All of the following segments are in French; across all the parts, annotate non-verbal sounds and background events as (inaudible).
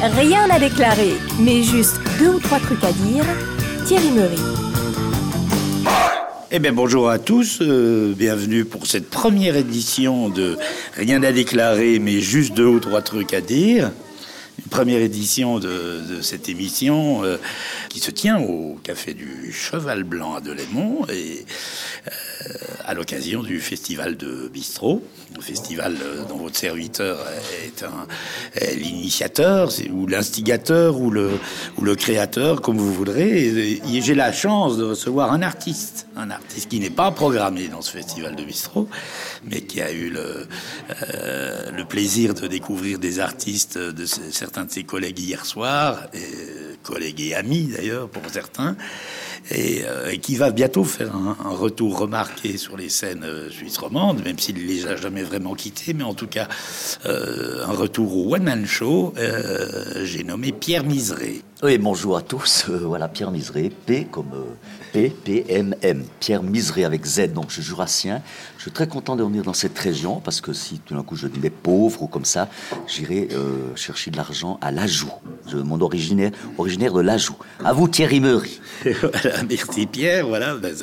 Rien à déclarer, mais juste deux ou trois trucs à dire. Thierry Meury. Eh bien bonjour à tous, euh, bienvenue pour cette première édition de Rien à déclarer, mais juste deux ou trois trucs à dire. Première édition de, cette émission euh, qui se tient au Café du Cheval Blanc à Delémont et euh, à l'occasion du festival de bistrot, un festival euh, dont votre serviteur est, l'initiateur ou l'instigateur ou le, créateur, comme vous voudrez. J'ai la chance de recevoir un artiste, un artiste qui n'est pas programmé dans ce festival de bistrot, mais qui a eu le, le plaisir de découvrir des artistes de certains de ses collègues hier soir, collègues et amis d'ailleurs pour certains. Euh, et, qui va bientôt faire un, retour remarqué sur les scènes euh, suisses romandes, même s'il ne les a jamais vraiment quittées, mais en tout cas euh, un retour au One Man Show. J'ai nommé Pierre Miseré. Oui, bonjour à tous. voilà, Pierre Miseré, P comme P, P, M, M. Pierre Miseré avec Z, donc je suis jurassien. Je suis très content de venir dans cette région parce que si tout d'un coup je dis les pauvres ou comme ça, j'irai chercher de l'argent à l'Ajout. Mon originaire, originaire de l'Ajout. À vous, Thierry Meury. (laughs) merci Pierre. Voilà, ben,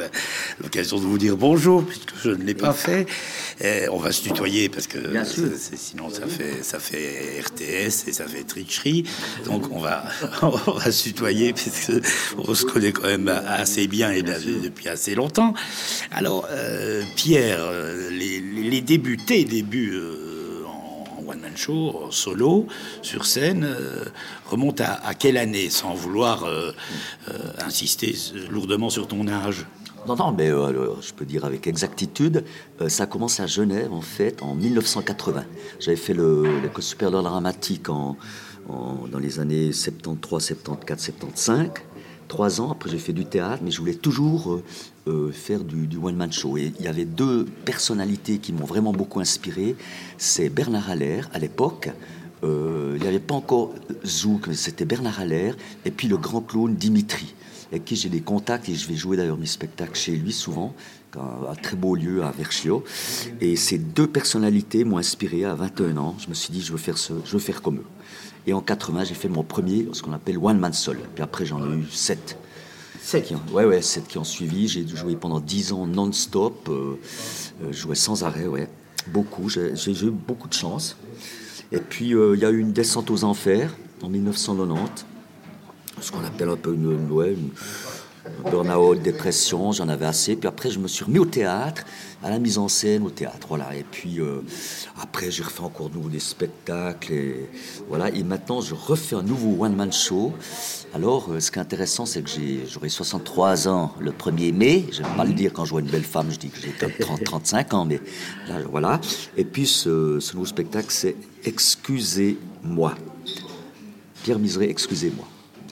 l'occasion de vous dire bonjour puisque je ne l'ai pas fait. on va se tutoyer parce que sinon ça fait ça fait RTS et ça fait tricherie. Donc on va (laughs) on va se tutoyer puisque on se connaît quand même assez bien et depuis assez longtemps. Alors euh, Pierre, euh, les, les débuts, tes débuts. Euh, one-man show, solo, sur scène, euh, remonte à, quelle année, sans vouloir euh, euh, insister lourdement sur ton âge? Non, non, mais je peux dire avec exactitude, ça commence à Genève, en fait, en 1980. J'avais fait l'école supérieure dramatique en, dans les années 73, 74, 75 trois ans. Après, j'ai fait du théâtre, mais je voulais toujours euh, faire du, one-man show. Et il y avait deux personnalités qui m'ont vraiment beaucoup inspiré. C'est Bernard Allaire, à l'époque. Euh, il n'y avait pas encore Zouk, mais c'était Bernard Allaire. Et puis le grand clown Dimitri, avec qui j'ai des contacts. Et je vais jouer d'ailleurs mes spectacles chez lui souvent, à très beau lieu à Verchio. Et ces deux personnalités m'ont inspiré à 21 ans. Je me suis dit, je veux faire, ce, je veux faire comme eux. Et en 80, j'ai fait mon premier, ce qu'on appelle One Man Soul. Puis après, j'en ai eu sept. Sept qui ont, ouais, ouais, sept qui ont suivi. J'ai joué pendant dix ans non-stop. Euh, euh joué sans arrêt, ouais. Beaucoup. J'ai eu beaucoup de chance. Et puis, euh, il y a eu une descente aux enfers en 1990. Ce qu'on appelle un peu une, une, burn-out, dépression, j'en avais assez. Puis après, je me suis remis au théâtre, à la mise en scène, au théâtre, voilà. Et puis euh, après, j'ai refait encore de nouveau des spectacles, et voilà. Et maintenant, je refais un nouveau one-man show. Alors, euh, ce qui est intéressant, c'est que j'aurai 63 ans le 1er mai. Vais pas le dire quand je vois une belle femme, je dis que j'ai 30, 35 (laughs) ans, mais là, voilà. Et puis, ce, ce nouveau spectacle, c'est Excusez-moi. Pierre Miseré, excusez-moi.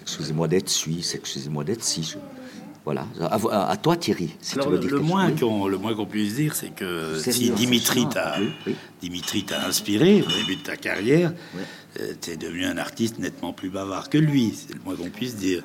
Excusez-moi d'être suisse, excusez-moi d'être si. Voilà. À, toi, Thierry, si tu veux dire le, moins qu'on, le moins qu'on puisse dire, c'est que si Dimitri t'a, Dimitri t'a inspiré au début de ta carrière, euh, tu es devenu un artiste nettement plus bavard que lui. C'est le moins qu'on puisse dire.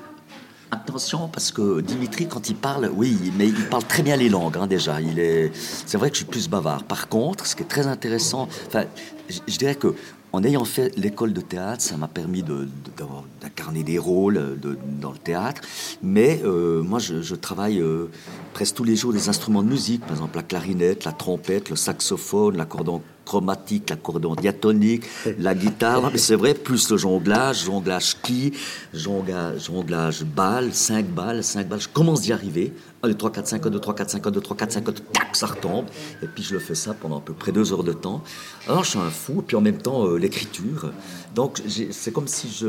Attention, parce que Dimitri, quand il parle, oui, mais il parle très bien les langues, hein, déjà. Il est, c'est vrai que je suis plus bavard. Par contre, ce qui est très intéressant, enfin, je dirais que en ayant fait l'école de théâtre, ça m'a permis d'incarner des rôles dans le théâtre. Mais euh, moi, je, travaille euh, presque tous les jours des instruments de musique, par exemple la clarinette, la trompette, le saxophone, l'accordon chromatique, l'accordéon diatonique, la guitare. (laughs) mais c'est vrai, plus le jonglage, jonglage ski, jonglage, jonglage balle, 5 balles, 5 balles. Je commence d'y arriver. 1, 2, 3, 4, 5, 1, 2, 3, 4, 5, 1, 2, 3, 4, 5, 1, tac, ça retombe. Et puis je le fais ça pendant à peu près deux heures de temps. Alors je suis un fou, et puis en même temps euh, l'écriture. Donc c'est comme si je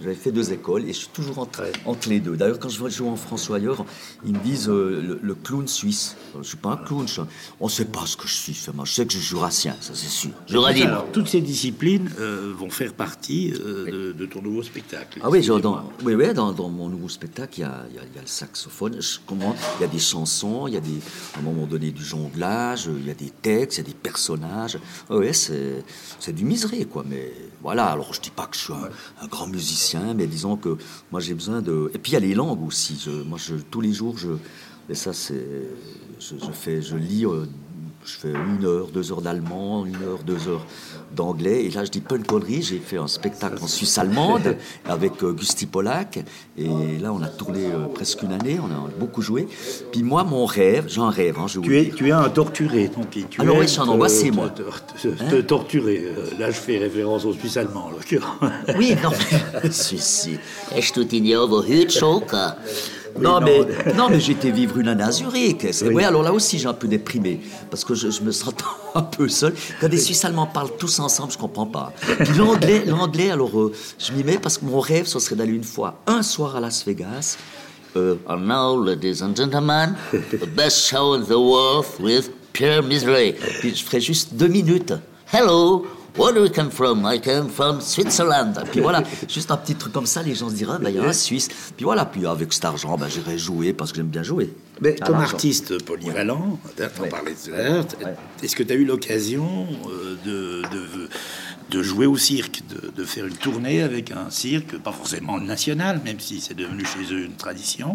j'avais fait deux écoles et je suis toujours entre, entre les deux. D'ailleurs, quand je jouer en France ou ailleurs, ils me disent euh, le, clown suisse. Je ne suis pas un clown, on ne sait pas ce que je suis. je sais que je suis jurassien, ça c'est sûr. Alors, toutes ces disciplines euh, vont faire partie euh, de, ton nouveau spectacle. Ah oui, dans, oui, oui dans, dans, mon nouveau spectacle, il y a, il y a, le saxophone, comment, il y a des chansons, il y a des, à un moment donné du jonglage, il y a des textes, il y a des personnages. Oui, c'est du miserie, quoi. Mais voilà, alors je dis pas que je suis un, grand musicien, mais disons que moi j'ai besoin de. Et puis il y a les langues aussi. Moi, tous les jours, je. Et ça, c'est. Je, fais, je lis. Euh, je fais une heure, deux heures d'allemand, une heure, deux heures d'anglais. Et là, je dis pas une connerie, j'ai fait un spectacle en Suisse allemande (laughs) avec euh, Gusti Polak. Et là, on a tourné euh, presque une année, on a beaucoup joué. Puis moi, mon rêve, j'en rêve, hein, je Tu es, tu es un torturé, ton. Tu Alors oui, je suis un te- angoissé, te- moi. Te, te- te torturer. Euh, Là, je fais référence au Suisse allemand, en l'occurrence. Oui, non, (laughs) mais... (laughs) si, Non, mais, non, mais j'étais vivre une année à Zurich. Oui. Alors là aussi, j'ai un peu déprimé. Parce que je, je me sens (laughs) un peu seul. Quand des Suisses allemands parlent tous ensemble, je comprends pas. Puis l'anglais, l'anglais alors euh, je m'y mets parce que mon rêve, ce serait d'aller une fois, un soir à Las Vegas. Euh, And now, ladies and gentlemen, the best show in the world with Pierre Misery. puis je ferais juste deux minutes. Hello, where do you come from? I come from Switzerland. Puis voilà, juste un petit truc comme ça, les gens se diraient, Ah, ben, il y a un Suisse. Puis voilà, puis avec cet argent, ben, j'irai jouer parce que j'aime bien jouer. Mais comme artiste polyvalent, Ouais. à l'heure, est-ce que tu as eu l'occasion euh, de, de, de jouer au cirque, de, de faire une tournée avec un cirque, pas forcément national, même si c'est devenu chez eux une tradition,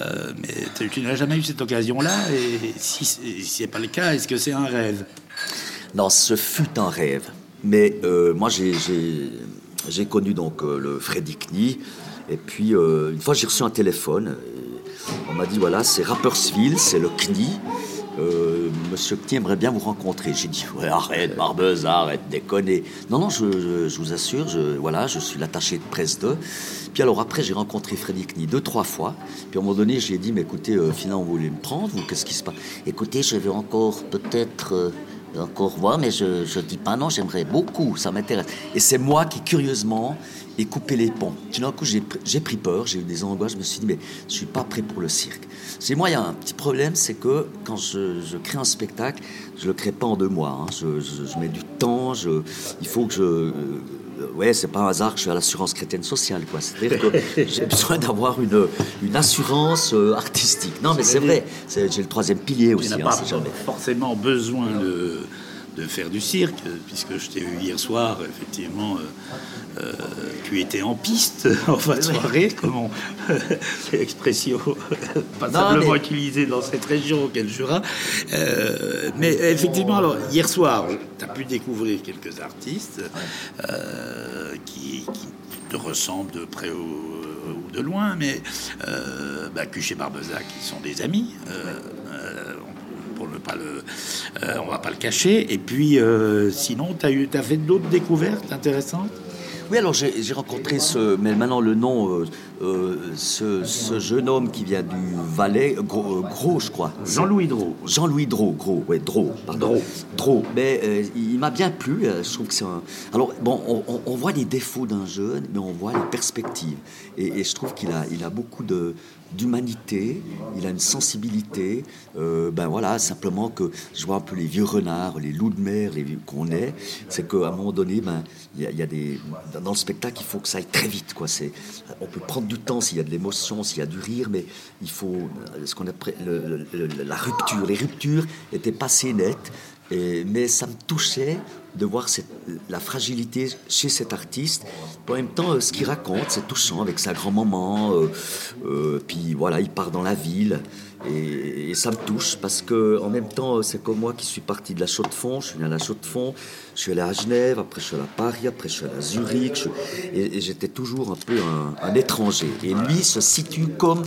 Euh, mais tu- n'as jamais eu cette occasion-là, et si si c'est pas le cas, est-ce que c'est un rêve? Non, ce fut un rêve. Mais euh, moi, j'ai- connu donc euh, le Freddy Knie. Et puis, euh, une fois, j'ai reçu un téléphone. on m'a dit voilà, c'est Rapperswil, c'est le Knie. Monsieur Knie aimerait bien vous rencontrer. J'ai dit ouais, arrête, Barbeuse, arrête, déconner. Non, non, je, vous assure, je, voilà, je suis l'attaché de presse d'eux. Puis alors après, j'ai rencontré Freddy Knie deux, trois fois. Puis à un moment donné, j'ai dit mais écoutez, finalement, vous voulez me prendre qu'est-ce qui se passe? Écoutez, je vais encore peut-être euh, encore voir, mais je je dis pas non, j'aimerais beaucoup. ça m'intéresse. Et c'est moi qui, curieusement, ai coupé les ponts. Tout d'un coup, j'ai pr- j'ai pris peur, j'ai eu des angoisses, je me suis dit, mais je suis pas prêt pour le cirque. C'est moi, il y a un petit problème, c'est que quand je, je crée un spectacle, je le crée pas en deux mois. hein. Je, je- mets du temps, il faut que je... euh, ouais, c'est pas un hasard que je suis à l'assurance chrétienne sociale, quoi. C'est-à-dire que (laughs) j'ai besoin d'avoir une, une assurance euh, artistique. Non, mais c'est vrai, j'ai le troisième pilier aussi, n'as hein, pas forcément besoin de, de faire du cirque, puisque je t'ai vu hier soir, effectivement, euh, euh, tu étais en piste (laughs) en fin de soirée, comme on, l'expression pas Non, simplement mais- utilisée dans cette région auquel Jura. Euh, mais effectivement, alors, hier soir, tu as pu découvrir quelques artistes euh, qui, qui te ressemblent de près ou, ou de loin, mais euh, bah, Cuche et Barbezac, qui sont des amis. euh, euh, pour ne pas le, euh, on va pas le cacher. Et puis, euh, sinon, tu as, eu, as fait d'autres découvertes intéressantes? Oui, alors j'ai rencontré ce, mais maintenant le nom, euh, euh, ce, ce jeune homme qui vient du Valais, Gros, euh, Gros, je crois. Jean-Louis Drault. Jean-Louis Drault, Gros, ouais, Drault, pardon. Drault. Mais euh, il m'a bien plu. je trouve que c'est un. Alors bon, on, on- on voit les défauts d'un jeune, mais on voit les perspectives. Et, et je trouve qu'il a, il a beaucoup de d'humanité, il a une sensibilité. euh, ben voilà, simplement que je vois un peu les vieux renards, les loups de mer, qu'on est. C'est qu'à un moment donné, ben il y, y a des dans le spectacle, il faut que ça aille très vite, quoi. C'est, on peut prendre du temps s'il y a de l'émotion, s'il y a du rire, mais il faut euh, ce qu'on appelle le- le- le- la rupture. Les ruptures étaient pas assez nettes, mais ça me touchait de voir la fragilité chez cet artiste. En même temps, euh, ce qu'il raconte, c'est touchant avec sa grand-maman. euh, euh, puis voilà, il part dans la ville. Et, et ça me touche parce que en même temps, c'est comme moi qui suis parti de la Chaux-de-Fonds. Je suis né à la Chaux-de-Fonds. Je suis allé à Genève. Après, je suis allé à Paris. Après, je suis allé à Zurich. je- et et j'étais toujours un peu un, un étranger. Et lui se situe comme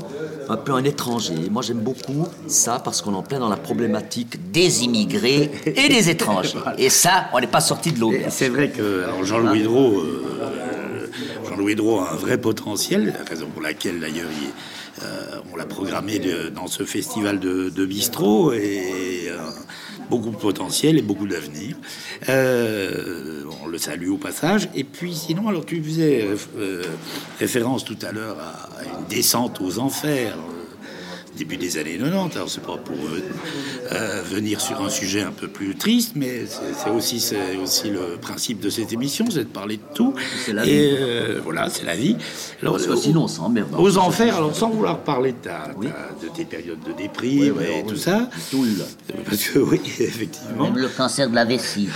un peu un étranger. Et moi, j'aime beaucoup ça parce qu'on est en plein dans la problématique Des immigrés et des étrangers. (laughs) Et ça, on n'est pas sorti de l'auberge. C'est vrai que Jean-Louis Drault, euh, Jean-Louis Drault a un vrai potentiel, raison pour laquelle d'ailleurs il- euh, on l'a programmé dans ce festival de, de bistrot et euh, beaucoup de potentiel et beaucoup d'avenir. Euh, on le salue au passage. Et puis sinon, alors tu faisais référence tout à l'heure à une descente aux enfers. Début des années 90. Alors, c'est pas pour euh, euh, venir sur un sujet un peu plus triste, mais c'est aussi, c'est aussi le principe de cette émission, c'est de parler de tout. C'est la Et vie. euh, voilà, c'est la vie. Alors, sinon, on s'emmerde. Aux enfers, alors sans vouloir parler de, ta, Oui. ta- de tes périodes de déprime Oui, et oui. tout ça, parce que oui, (laughs) effectivement. Même le cancer de la vessie.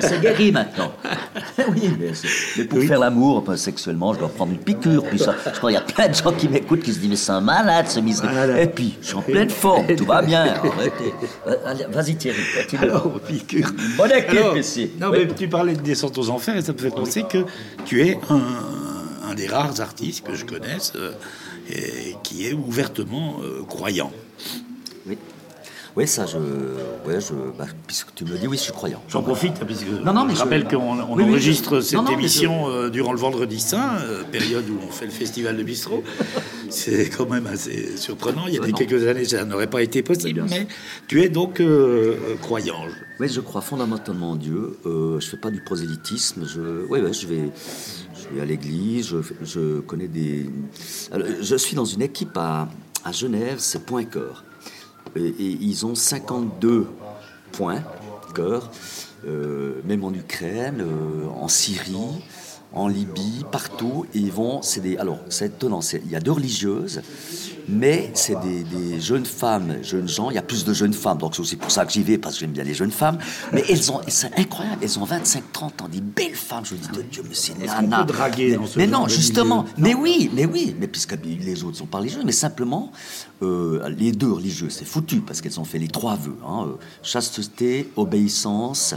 C'est guéri maintenant. (laughs) oui, mais, pour faire l'amour sexuellement, je dois prendre une piqûre. Puis ça, je crois qu'il y a plein de gens qui m'écoutent qui se disent mais c'est un malade ce misère. Voilà. Et puis Je suis en pleine forme, tout va bien. (laughs) Arrêtez. Euh, Vas-y Thierry, continue. Alors, Piqûre. Bonne équipe Alors, ici. Non, Oui. mais tu parlais de Descente aux enfers et ça me fait penser que tu es un, un des rares artistes que je connaisse euh, et qui est ouvertement euh, croyant. Oui. Oui, ça, je. Ouais, je. Bah, puisque tu me le dis, oui, je suis croyant. J'en profite, hein, puisque Non, non, mais je je- rappelle qu'on on Oui, oui, enregistre je- cette non, non, mais émission euh, durant le vendredi saint, euh, période où on fait le festival de bistrot. (laughs) C'est quand même assez surprenant. Il y a Ouais, des quelques années, ça n'aurait pas été possible, mais tu es donc euh, croyant. Oui, je crois fondamentalement en Dieu. Euh, je fais pas du prosélytisme. Je, oui, ouais, je vais, je vais à l'église. Je, je connais des. Alors, je suis dans une équipe à, à Genève, c'est Point Cœur, et, ils ont 52 points cœur, euh, même en Ukraine, euh, en Syrie. En Libye, partout, et ils vont. C'est des. Alors, c'est étonnant. c'est- Il y a deux religieuses, mais c'est des, des jeunes femmes, jeunes gens. Il y a plus de jeunes femmes, donc c'est aussi pour ça que j'y vais parce que j'aime bien les jeunes femmes. Mais elles ont, c'est incroyable. Elles ont 25, 30 ans, des belles femmes. Je me dis, de Dieu, mais c'est nana. draguer dans ce Mais non, justement. Mais oui, mais oui. Mais puisque les autres sont pas religieux, mais simplement, euh, les deux religieux, c'est foutu parce qu'elles ont fait les trois vœux hein, euh, chasteté, obéissance,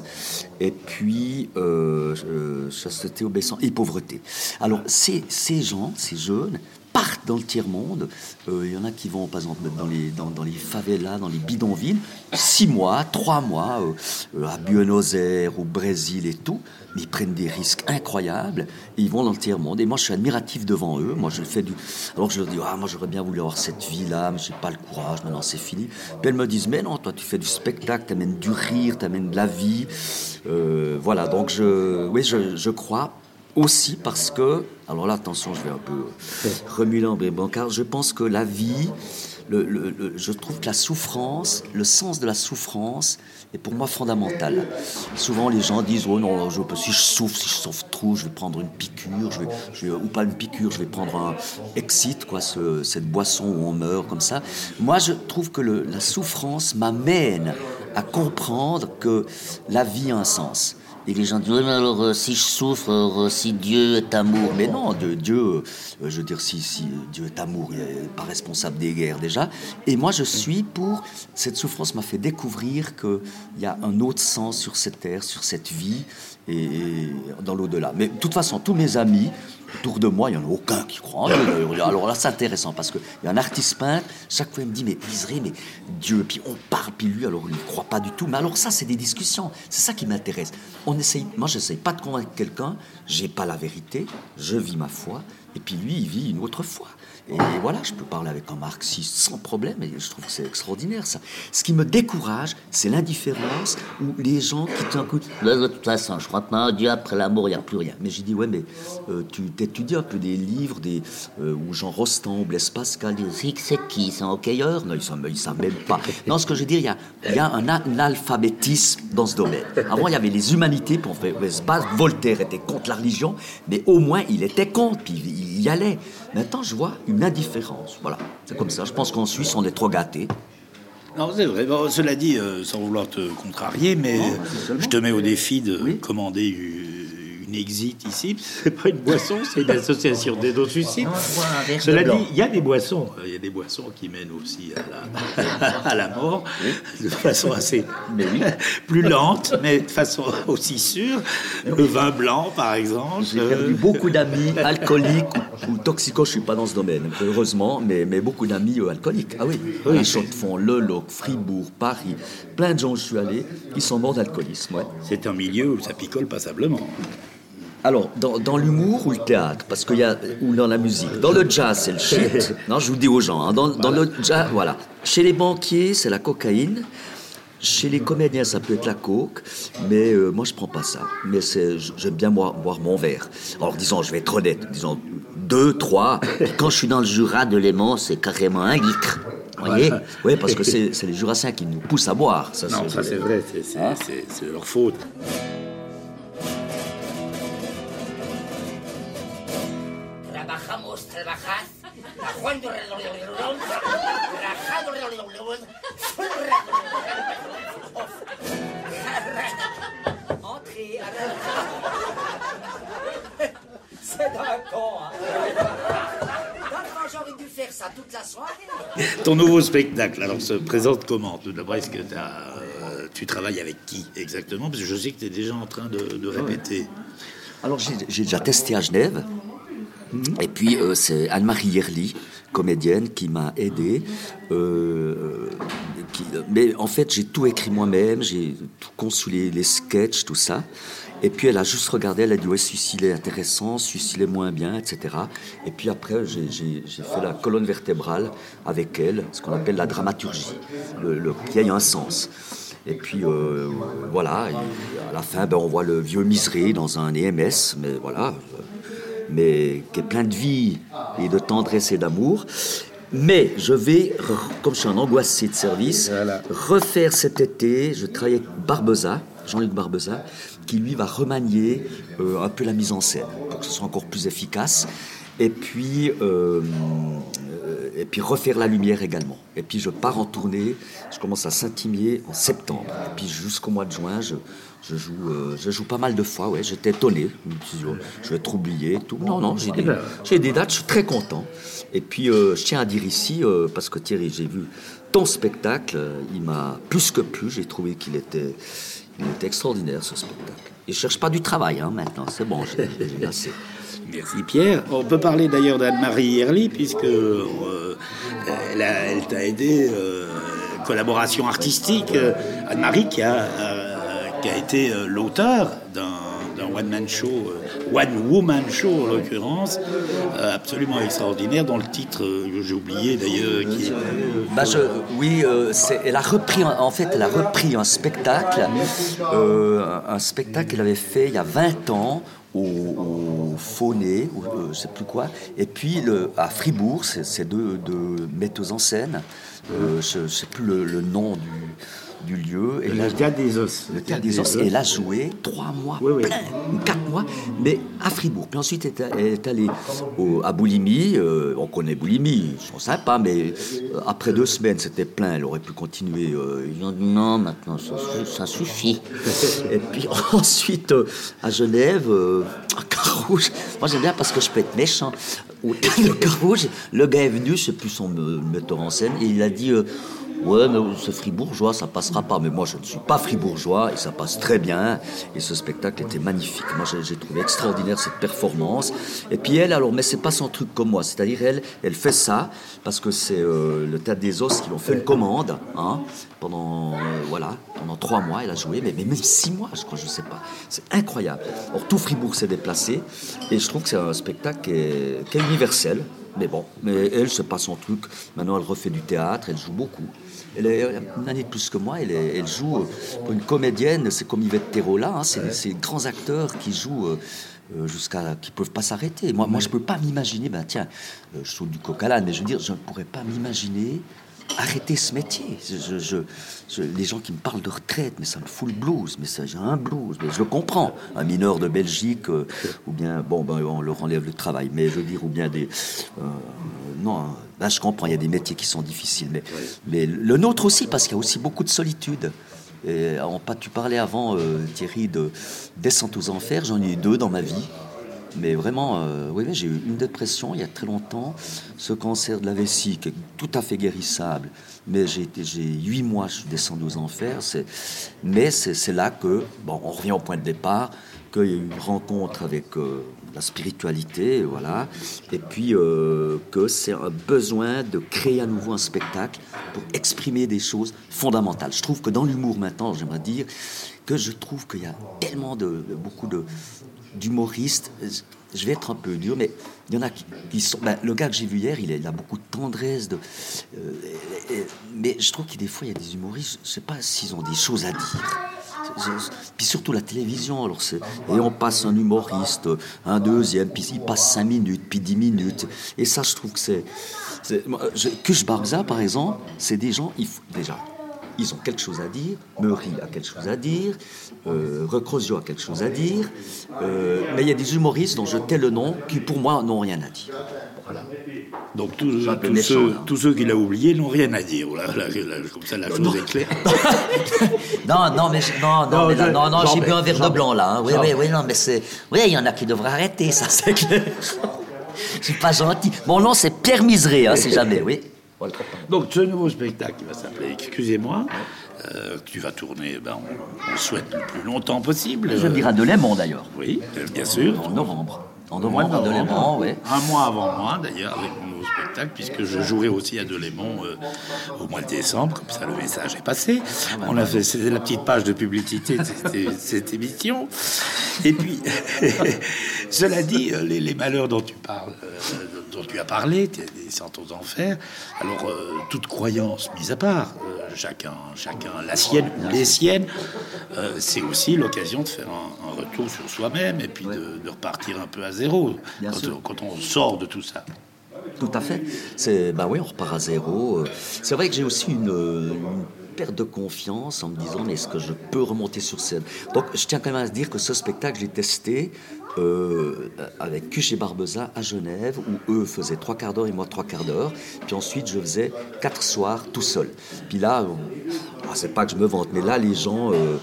et puis euh, chasteté, obéissance et pauvreté. Alors, ces, ces gens, ces jeunes, partent dans le tiers-monde. Euh, Il y en a qui vont, par exemple, dans les, dans, les favelas, dans les bidonvilles, six mois, trois mois, euh, euh, à Buenos Aires, au Brésil et tout. Ils prennent des risques incroyables et ils vont dans le tiers-monde. Et moi, je suis admiratif devant eux. Moi, je fais du. Alors, je leur dis, ah, moi, j'aurais bien voulu avoir cette vie-là, mais j'ai pas le courage. Maintenant, c'est fini. Puis elles me disent, mais non, toi, tu fais du spectacle, t'amènes du rire, t'amènes de la vie. Voilà. Donc, je, oui, je, je crois aussi parce que, alors là, attention, je vais un peu remuer et bancard, je pense que la vie, le, le- le- je trouve que la souffrance, le sens de la souffrance est pour moi fondamental. Souvent, les gens disent, oh non, je, si je souffre, si je souffre trop, je vais prendre une piqûre, je vais, je vais- ou pas une piqûre, je vais prendre un excite, quoi, ce- cette boisson où on meurt comme ça. Moi, je trouve que la souffrance m'amène à comprendre que la vie a un sens. Et les gens disent, oui, mais alors euh, si je souffre, euh, si Dieu est amour. Mais non, Dieu, euh, je veux dire, si, si Dieu est amour, il n'est pas responsable des guerres déjà. Et moi, je suis pour. Cette souffrance m'a fait découvrir qu'il y a un autre sens sur cette terre, sur cette vie et, et dans l'au-delà. Mais de toute façon, tous mes amis autour de moi, il n'y en a aucun qui croit en Dieu. Alors là, c'est intéressant parce qu'il y a un artiste peintre, chaque fois il me dit, mais Isré, mais Dieu, puis on parle, puis lui, alors il ne croit pas du tout. Mais alors ça, c'est des discussions. C'est ça qui m'intéresse. On essaye, moi, pas de convaincre quelqu'un, j'ai pas la vérité, je vis ma foi, et puis lui, il vit une autre foi. Et voilà, je peux parler avec un marxiste sans problème, et je trouve que c'est extraordinaire ça. Ce qui me décourage, c'est l'indifférence ou les gens qui tout coup. De toute façon, je crois que non, Dieu après l'amour, il n'y a plus rien. Mais j'ai dit, ouais, mais euh, tu t'étudies un peu des livres des, euh, où Jean Rostand, ou Blaise Pascal, c'est qui? C'est un hockeyeur Non, ils ne savent, ils savent même pas. Non, ce que je veux dire, il y a, il y a un analphabétisme dans ce domaine. Avant, il y avait les humanités, fait ouais, c'est pas- Voltaire était contre la religion, mais au moins, il était contre, puis il, il y allait. Maintenant, je vois une indifférence. Voilà, c'est comme ça. Je pense qu'en Suisse, on est trop gâtés. Non, c'est vrai. Bon, cela dit, euh, sans vouloir te contrarier, mais Non, je te mets au défi de Oui. commander exit ici. (laughs) C'est pas une boisson, c'est une association suicide. Non, verre Cela dit, il y a des boissons. euh, Il y a des boissons qui mènent aussi à la, (laughs) à la mort, de façon assez Mais oui. (laughs) plus lente, mais de façon aussi sûre. Le vin blanc, par exemple. J'ai perdu euh, beaucoup d'amis alcooliques ou, toxicos, je suis pas dans ce domaine, heureusement, mais, mais beaucoup d'amis euh, alcooliques. Ah oui, Oui. à Chaux-de-Fonds, Le Loc, Fribourg, Paris, plein de gens où je suis allé, qui sont morts d'alcoolisme. ouais. C'est un milieu où ça picole passablement. Alors, dans, dans l'humour ou le théâtre, parce qu'il y a, ou dans la musique. Dans le jazz, c'est le shit. (laughs) Non, je vous dis aux gens. hein, dans, dans le jazz, voilà. Chez les banquiers, c'est la cocaïne. Chez les comédiens, ça peut être la coke, mais euh, moi, je prends pas ça. Mais c'est, j'aime bien boire, boire mon verre. Alors, disons, je vais être honnête, disons deux, trois. Quand je suis dans le Jura de Léman, c'est carrément un litre. Vous voyez? Oui, parce que c'est, les Jurassiens qui nous poussent à boire. Ça, Non, ça c'est vrai, c'est- Hein? leur faute. Trabajamos, trabajad. Trabajando, Entrez, C'est d'un con, hein. J'aurais dû faire ça. toute la soirée. Ton nouveau spectacle, alors se présente comment Tout d'abord, est-ce que t'as, euh, tu travailles avec qui exactement? Parce que je sais que tu es déjà en train de, de répéter. Alors j'ai déjà testé à Genève. Et puis euh, c'est Anne-Marie Yerli, comédienne, qui m'a aidé. Euh, qui- mais en fait j'ai tout écrit moi-même, j'ai tout conçu les, les sketchs, tout ça. Et puis elle a juste regardé, elle a dit ouais celui-ci il est intéressant, celui-ci il est moins bien, etc. Et puis après j'ai fait la colonne vertébrale avec elle, ce qu'on appelle la dramaturgie, le, le, qui ait un sens. Et puis euh, voilà, à la fin, ben, on voit le vieux miseré dans un EMS, mais voilà, euh, mais qui est plein de vie et de tendresse et d'amour. Mais je vais, comme je suis un angoissé de service, Voilà. refaire cet été, je travaille avec Barbeza, Jean-Luc Barbeza, qui lui va remanier euh, un peu la mise en scène pour que ce soit encore plus efficace. Et puis, euh, et puis refaire la lumière également. Et puis je pars en tournée, je commence à Saint-Imier en septembre. Et puis jusqu'au mois de juin, je, je joue, euh, je joue pas mal de fois. Ouais, j'étais étonné. Je oh, vais être oublié. Tout. Non, non, j'ai des, j'ai des dates, je suis très content. Et puis euh, je tiens à dire ici, euh, parce que Thierry, j'ai vu ton spectacle, il m'a plus que plu. J'ai trouvé qu'il était, il était extraordinaire ce spectacle. Et je cherche pas du travail hein, maintenant, c'est bon, j'ai (laughs) assez. Merci Pierre. On peut parler d'ailleurs d'Anne-Marie Yerli, puisque euh, elle, t'a aidé, euh, collaboration artistique. Euh, Anne-Marie qui a, euh, qui a été l'auteur d'un one-man show, one-woman show en l'occurrence, absolument extraordinaire, dont le titre, j'ai oublié d'ailleurs, qui. Bah, oui, elle a repris, en fait, elle a repris un spectacle, un spectacle qu'elle avait fait il y a 20 ans au, au Fauné, euh, je sais plus quoi, et puis à Fribourg, c'est deux, deux metteuses en scène, euh, je ne sais plus le nom du, du lieu. Et Le Théâtre des Os. le Théâtre des Os, et elle a joué trois mois, Oui, plein, quatre mois, mais à Fribourg. Puis ensuite, elle est- allée au- à Boulimie. euh, on connaît Boulimie, ils sont sympas, mais euh, après deux semaines, c'était plein. Elle aurait pu continuer. euh, Ils ont dit non, maintenant, ça, su- ça suffit. (laughs) et puis (laughs) ensuite, euh, à Genève, euh, à Carouge, moi j'aime bien parce que je peux être méchant. Au (laughs) Carouge, le gars est venu, je sais plus son metteur en scène, et il a dit Ouais, mais c'est fribourgeois, ça passera pas. Mais moi, je ne suis pas fribourgeois et ça passe très bien. Et ce spectacle était magnifique. Moi, j'ai- trouvé extraordinaire cette performance. Et puis elle, alors, mais c'est pas son truc comme moi. C'est-à-dire, elle, elle fait ça parce que c'est euh, le Théâtre des Os qui lui ont fait une commande. Hein, pendant, euh, voilà, pendant trois mois, elle a joué, mais, même six mois, je crois, je sais pas. C'est incroyable. Or, tout Fribourg s'est déplacé. Et je trouve que c'est un spectacle qui est, qui est universel. Mais bon, mais elle, c'est pas son truc. Maintenant, elle refait du théâtre, elle joue beaucoup. Elle est une année de plus que moi, elle, est- elle joue euh, pour une comédienne, c'est comme Yvette Terola, hein, c'est des grands acteurs qui jouent euh, euh, jusqu'à. qui peuvent pas s'arrêter. Moi, moi, je peux pas m'imaginer, ben tiens, euh, je saute du coq à l'âne, mais je veux dire, je ne pourrais pas m'imaginer arrêter ce métier. Je, je- je- je- les gens qui me parlent de retraite, mais ça me fout le blues, mais ça, j'ai un blues, mais je le comprends. Un mineur de Belgique, euh, ou bien, bon, ben, on leur enlève le travail, mais je veux dire, ou bien des. euh, non, là je comprends, il y a des métiers qui sont difficiles, mais, mais le nôtre aussi, parce qu'il y a aussi beaucoup de solitude. Et tu parlais avant, euh, Thierry, de descente aux enfers, j'en ai eu deux dans ma vie. Mais vraiment, euh, oui, j'ai eu une dépression il y a très longtemps, ce cancer de la vessie qui est tout à fait guérissable. Mais j'ai huit mois, je suis descendu aux enfers. Mais c'est là que, bon, on revient au point de départ, qu'il y a eu une rencontre avec euh, la spiritualité, voilà, et puis euh, que c'est un besoin de créer à nouveau un spectacle pour exprimer des choses fondamentales. Je trouve que dans l'humour maintenant, j'aimerais dire que je trouve qu'il y a tellement de- beaucoup de d'humoristes. Je vais être un peu dur, mais il y en a qui, sont. ben, le gars que j'ai vu hier, il a, beaucoup de tendresse, euh, mais je trouve que des fois il y a des humoristes, je sais pas s'ils ont des choses à dire. Puis surtout la télévision, alors et on passe un humoriste, un deuxième, puis il passe cinq minutes, puis dix minutes, et ça je trouve que c'est, Kush Barza par exemple, c'est des gens, il faut, déjà ils ont quelque chose à dire, Meury a quelque chose à dire, euh, Recrosio a quelque chose à dire, euh, mais il y a des humoristes dont je tais le nom qui pour moi n'ont rien à dire. Donc tous, méchant, ceux, là. tous ceux qu'il a oubliés n'ont rien à dire. Là, là, là, comme ça, la chose est claire. Non, non, mais non, non, Non, j'ai bu un verre de blanc là. hein. Oui, oui, oui, non, mais c'est, oui, il y en a qui devraient arrêter, ça, c'est clair. Je suis pas gentil. Mon nom, c'est Pierre Miseré, hein, si jamais, oui. Donc, ce nouveau spectacle qui va s'appeler Excusez-moi, euh, que tu vas tourner, ben, on, on souhaite le plus longtemps possible. Je dirais de Léman, d'ailleurs. Oui, euh, bien sûr. En novembre. En novembre, de Léman, oui. Un mois avant moi, d'ailleurs, avec spectacle, puisque je jouerai aussi à Delémont euh, au mois de décembre, comme ça le message est passé. On a fait, la petite page de publicité de cette, (laughs) cette émission. Et puis, (laughs) cela dit, euh, les, les malheurs dont tu parles, euh, dont tu as parlé, des cent aux enfers, alors euh, toute croyance mise à part, chacun, chacun la sienne ou les siennes, c'est aussi l'occasion de faire un, un retour sur soi-même et puis de, de repartir un peu à zéro quand on sort de tout ça. Tout à fait. C'est, bah oui, on repart à zéro. Euh, C'est vrai que j'ai aussi une, perte de confiance en me disant, mais est-ce que je peux remonter sur scène? Donc, je tiens quand même à dire que ce spectacle, j'ai testé euh, avec QG Barbeza à Genève, où eux faisaient trois quarts d'heure et moi trois quarts d'heure. Puis ensuite, je faisais quatre soirs tout seul. Puis là, ah, c'est pas que je me vante, mais là, les gens, euh,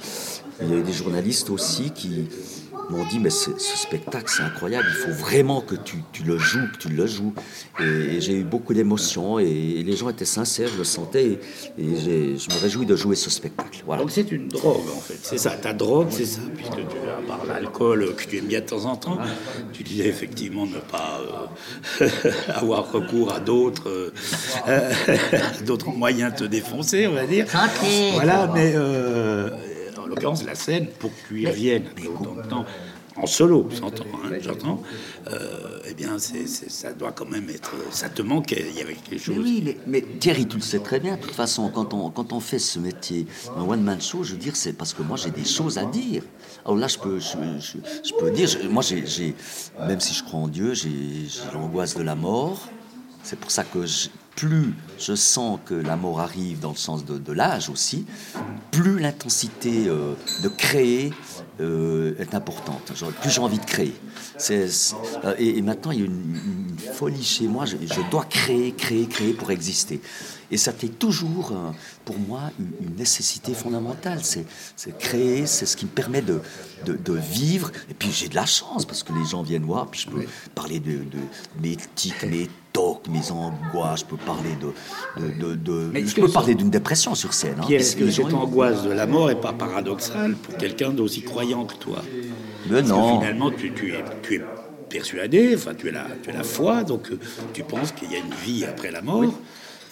il y a des journalistes aussi qui m'ont dit mais ce, ce spectacle c'est incroyable, il faut vraiment que tu, tu le joues, que tu le joues. Et, et j'ai eu beaucoup d'émotions et, les gens étaient sincères, je le sentais et, je me réjouis de jouer ce spectacle. Voilà. Donc c'est une drogue en fait, c'est ça. Ta drogue, c'est ça, puisque tu à part l'alcool que tu aimes bien de temps en temps, tu disais effectivement ne pas euh, (laughs) avoir recours à d'autres euh, (laughs) d'autres moyens de te défoncer, on va dire. Voilà, mais euh, l'occurrence la scène, pour reviennes autant de temps. En solo, j'entends, hein, j'entends. Euh, eh bien, c'est, ça doit quand même être. Ça te manquait. Il y avait quelque Mais chose. oui, les- mais Thierry, tu le sais très bien. De toute façon, quand on, quand on fait ce métier, un one-man show, je veux dire, c'est parce que moi, j'ai des choses à dire. Alors là, je peux, je, je- je peux dire, je- moi, j'ai, même si je crois en Dieu, j'ai, j'ai l'angoisse de la mort. C'est pour ça que je- plus je sens que la mort arrive dans le sens de, de l'âge aussi, plus l'intensité euh, de créer euh, est importante. Genre, plus j'ai envie de créer. Euh, et, et maintenant, il y a une, une folie chez moi. Je, je dois créer, créer, créer pour exister. Et ça fait toujours, pour moi, une, une nécessité fondamentale. C'est créer, c'est ce qui me permet de, de, de vivre. Et puis j'ai de la chance parce que les gens viennent voir, puis je peux parler de, de mes tics, mes tocs, mes angoisses. Je peux parler de, de, de- de- Mais je que peux parler d'une dépression sur scène. hein. Est-ce que cette angoisse de la mort est pas paradoxale pour quelqu'un d'aussi croyant que toi? Mais Parce que non. finalement, tu, tu es, tu es persuadé, enfin, tu es la, tu es la foi, donc euh, tu penses qu'il y a une vie après la mort,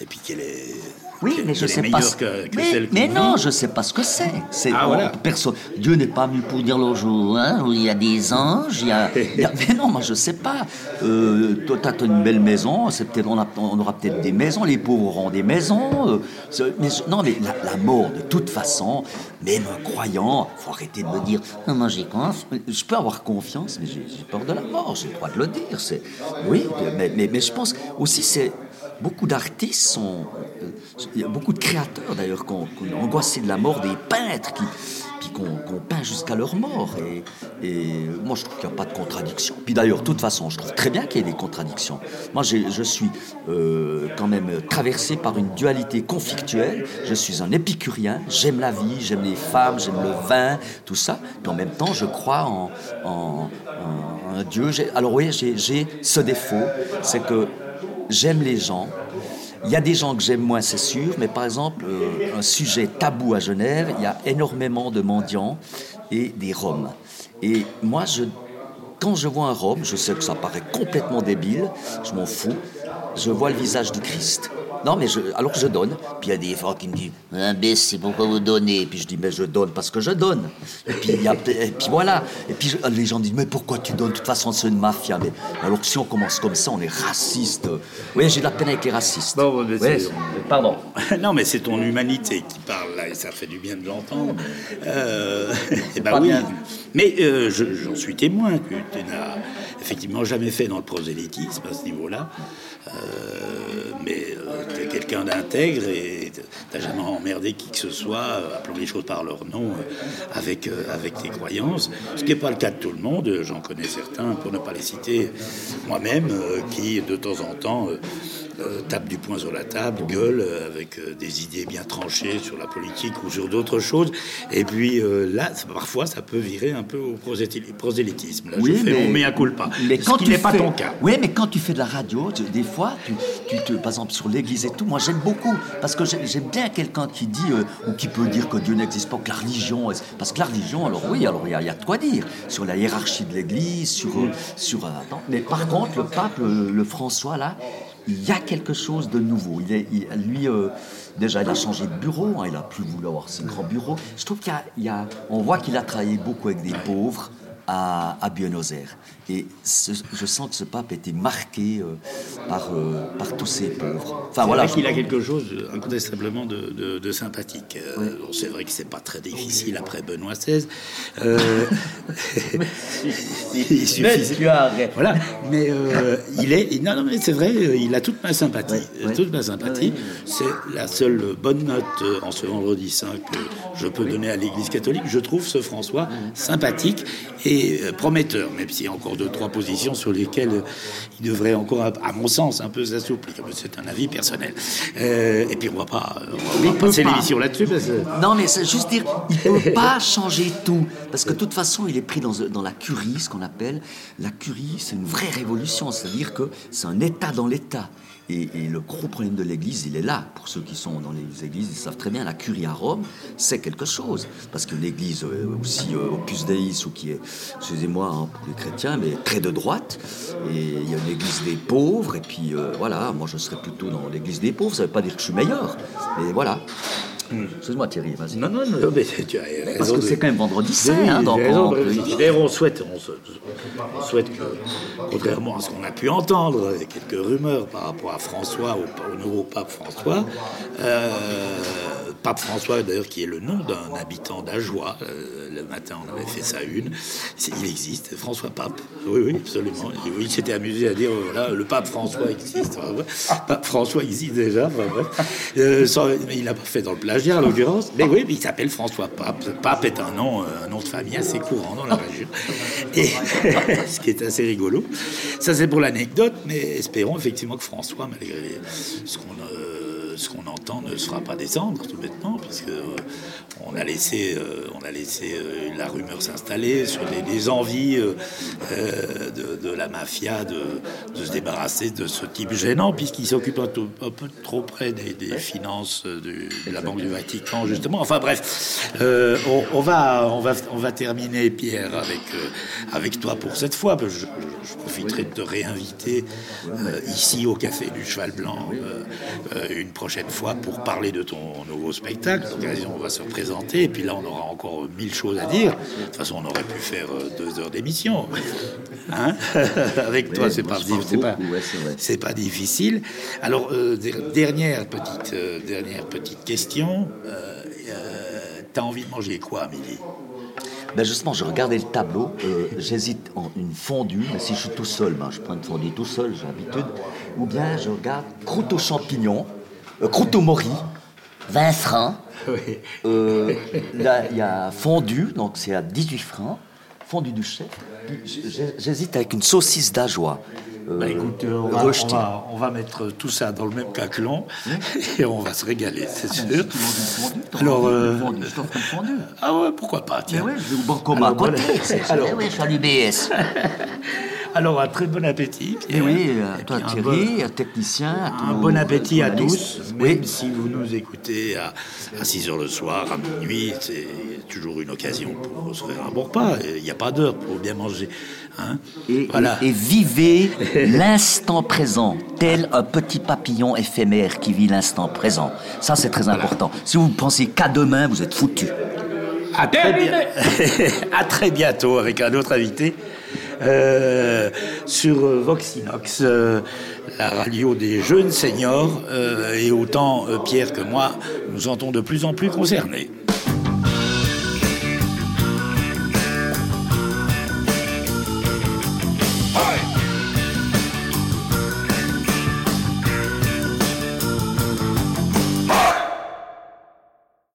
et puis qu'elle est, Oui, mais je sais pas. ce- que, que mais mais non, je sais pas ce que c'est. C'est Ah, oh, voilà. personne. Dieu n'est pas venu pour dire le jour hein, il y a des anges. Il y a, (laughs) il y a- mais non, moi je sais pas. Euh, toi, t'as une belle maison. C'est peut-être on, aura peut-être des maisons. Les pauvres auront des maisons. euh, mais non, mais la, la mort, de toute façon, même un croyant, faut arrêter de me dire. Non, moi j'ai confiance. Je peux avoir confiance, mais j'ai j'ai peur de la mort. J'ai le droit de le dire. C'est oui, mais, mais, mais je pense aussi c'est Beaucoup d'artistes sont. euh, Il y a beaucoup de créateurs d'ailleurs qui ont, angoissé de la mort, des peintres qui, qu'on peint jusqu'à leur mort. Et, et moi, je trouve qu'il n'y a pas de contradiction. Puis d'ailleurs, de toute façon, je trouve très bien qu'il y ait des contradictions. Moi, je suis euh, quand même traversé par une dualité conflictuelle. Je suis un épicurien, j'aime la vie, j'aime les femmes, j'aime le vin, tout ça. Puis en même temps, je crois en, un Dieu. Alors oui, j'ai ce défaut, c'est que j'aime les gens. Il y a des gens que j'aime moins, c'est sûr, mais par exemple, euh, un sujet tabou à Genève, il y a énormément de mendiants et des Roms. Et moi, quand je vois un Rome, je sais que ça paraît complètement débile, je m'en fous, je vois le visage du Christ. Non, mais je, alors je donne. Puis il y a des fois qui me disent Imbécile, pourquoi vous donnez? Et puis je dis Mais je donne parce que je donne. Et puis, il y a- et puis voilà. Et puis je- les gens disent Mais pourquoi tu donnes? De toute façon, c'est une mafia. Mais alors que si on commence comme ça, on est raciste. Oui, j'ai de la peine avec les racistes. Bon, mais Ouais, Pardon. (laughs) non, mais c'est ton humanité qui parle là, et ça fait du bien de l'entendre. Euh, (laughs) Pas oui. bien. Mais euh, je- j'en suis témoin que tu n'as effectivement jamais fait dans le prosélytisme à ce niveau-là. Euh, mais quelqu'un d'intègre et t'as jamais emmerdé qui que ce soit, euh, appelons les choses par leur nom, euh, avec, euh, avec tes croyances. Ce qui n'est pas le cas de tout le monde. J'en connais certains, pour ne pas les citer, moi-même, euh, qui de temps en temps euh, tape du poing sur la table, gueule euh, avec euh, des idées bien tranchées sur la politique ou sur d'autres choses. Et puis là, parfois, ça peut virer un peu au prosélyt- prosélytisme. Là, je fais mon mea culpa. mais ce quand qui tu n'est pas ton cas. Oui, mais quand tu fais de la radio, tu- des fois, tu, tu te, par exemple sur l'Église et tout, moi j'aime beaucoup parce que j'ai- j'aime bien quelqu'un qui dit ou qui peut dire que Dieu n'existe pas, que la religion, parce que la religion, alors oui, alors il y, a- il y a de quoi dire sur la hiérarchie de l'Église, sur euh, sur. euh, attends, mais par contre, le pape, le, le François là, il y a quelque chose de nouveau. Il lui. euh, Déjà, il a changé de bureau, hein, il a plus voulu avoir ses grands bureaux. Je trouve qu'il on voit qu'il a travaillé beaucoup avec des pauvres à Buenos Aires. Et ce- je sens que ce pape était marqué euh, par, euh, par tous ces pauvres. Enfin voilà. vrai qu'il a quelque chose incontestablement de, de- de sympathique. Euh, c'est vrai que c'est pas très difficile après Benoît XVI. (laughs) (laughs) Il suffisait- raison. Voilà, mais il est. Non, non, mais c'est vrai, il a toute ma sympathie. Ouais, ouais. Toute ma sympathie. C'est la seule bonne note en ce vendredi saint que je peux donner à l'Église catholique. Je trouve ce François sympathique et prometteur, même a encore deux, trois positions sur lesquelles euh, il devrait encore, à mon sens, un peu s'assouplir. C'est un avis personnel. Euh, et puis on va pas, on va pas passer pas. l'émission là-dessus que. Non, mais c'est juste dire, il peut pas changer tout. Parce que de toute façon, il est pris dans, dans la curie, ce qu'on appelle. La curie, c'est une vraie révolution. C'est-à-dire que c'est un État dans l'État. Et, le gros problème de l'Église, il est là. Pour ceux qui sont dans les églises, ils savent très bien, la curie à Rome, c'est quelque chose. Parce que l'Église, euh, aussi euh, Opus Dei, ou qui est, excusez-moi hein, pour les chrétiens, mais très de droite. Et il y a une Église des pauvres. Et puis euh, voilà, moi je serais plutôt dans l'Église des pauvres. Ça ne veut pas dire que je suis meilleur. Mais voilà. Excuse-moi Thierry, vas-y. Non, non, non, mais tu as raison. Parce que de- c'est quand même vendredi Oui, saint, hein, on- Brigitte. D'ailleurs, on souhaite, on, se- on souhaite que, contrairement à ce qu'on a pu entendre, quelques rumeurs par rapport à François, au, au nouveau pape François, euh, pape François d'ailleurs qui est le nom d'un habitant d'Ajoie, euh, le matin on avait fait ça une, il existe, François Pape, oui, oui, absolument. Et il s'était amusé à dire, voilà, le pape François existe, pape François existe déjà. Euh, il n'a pas fait dans le plagiat en l'occurrence, mais oui, il s'appelle François Pape. Pape est un nom, euh, un nom de famille assez courant dans la région, et (laughs) ce qui est assez rigolo. Ça c'est pour l'anecdote, mais espérons effectivement que François, malgré ce qu'on euh, ce qu'on entend, ne se fera pas descendre tout bêtement, puisque euh, on a laissé, euh, on a laissé euh, la rumeur s'installer sur des, des envies de, de la mafia de, de se débarrasser de ce type gênant, puisqu'il s'occupe un, peu trop près des, des finances du- de la Banque du Vatican, justement. Enfin bref, euh, on, on va, on, va, on va terminer, Pierre, avec, avec toi pour cette fois. Je, je profiterai de te réinviter euh, ici au Café du Cheval Blanc euh, une prochaine fois pour parler de ton nouveau spectacle. L'occasion, on va se présenter, et puis là, on aura encore mille choses à dire. De toute façon, on aurait pu faire euh, deux heures d'émission. (laughs) Hein (laughs) Avec toi, c'est pas, c'est pas, ouais, difficile. Alors, euh, der- dernière, petite, euh, dernière petite question. Euh, euh, T'as envie de manger quoi à midi Ben justement, je regardais le tableau, euh, j'hésite en une fondue, mais si je suis tout seul, ben, je prends une fondue tout seul, j'ai l'habitude. Ou bien je regarde croûte aux champignons, euh, croûte au mori. 20 francs. Oui. Euh, là, il y a fondue, donc c'est à 18 francs. Fondue du chef. J'hésite avec une saucisse d'ajoie. euh, Bah écoute, euh, on, va, on, rejetée. va, on va mettre tout ça dans le même caclon et on va se régaler, c'est sûr. Une fondue, t'en Alors, manges une euh, fondue, je t'offre une fondue. Ah ouais, pourquoi pas, Mais tiens. ouais, je vais au Bancomat à Alors, côté. Alors, oui, je suis à l'UBS. (laughs) alors, un très bon appétit, Et Pierre. oui, Et à toi un Thierry, bon- un technicien. Un bon appétit à tous, Oui, même si vous nous écoutez à, à 6 heures le soir, à minuit, c'est toujours une occasion pour se faire un bon repas. Il n'y a pas d'heure pour bien manger. Hein Et, voilà. et- et vivez (laughs) l'instant présent, tel un petit papillon éphémère qui vit l'instant présent. Ça, c'est très important. Si vous pensez qu'à demain, vous êtes foutu. À très, bien- (laughs) à très bientôt avec un autre invité euh, sur euh, Voxinox, euh, la radio des jeunes seniors. et autant Pierre que moi, nous sentons de plus en plus concernés.